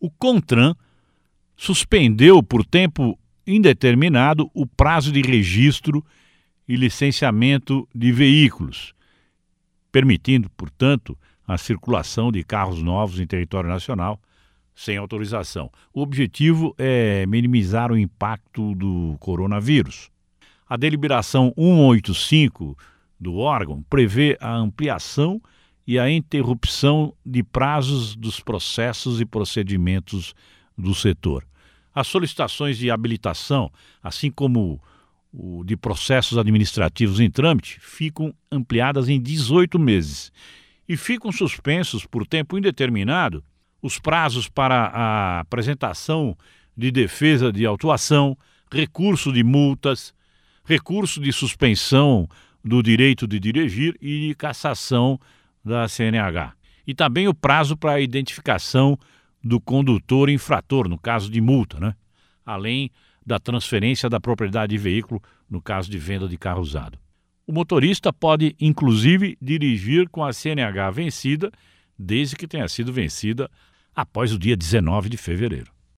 o CONTRAN suspendeu por tempo indeterminado o prazo de registro e licenciamento de veículos, permitindo, portanto, a circulação de carros novos em território nacional sem autorização. O objetivo é minimizar o impacto do coronavírus. A deliberação 185 do órgão prevê a ampliação e a interrupção de prazos dos processos e procedimentos do setor. As solicitações de habilitação, assim como o de processos administrativos em trâmite, ficam ampliadas em 18 meses e ficam suspensos por tempo indeterminado os prazos para a apresentação de defesa de autuação, recurso de multas, recurso de suspensão do direito de dirigir e de cassação da CNH. E também o prazo para a identificação do condutor infrator, no caso de multa, né? além da transferência da propriedade de veículo, no caso de venda de carro usado. O motorista pode, inclusive, dirigir com a CNH vencida, desde que tenha sido vencida após o dia 19 de fevereiro.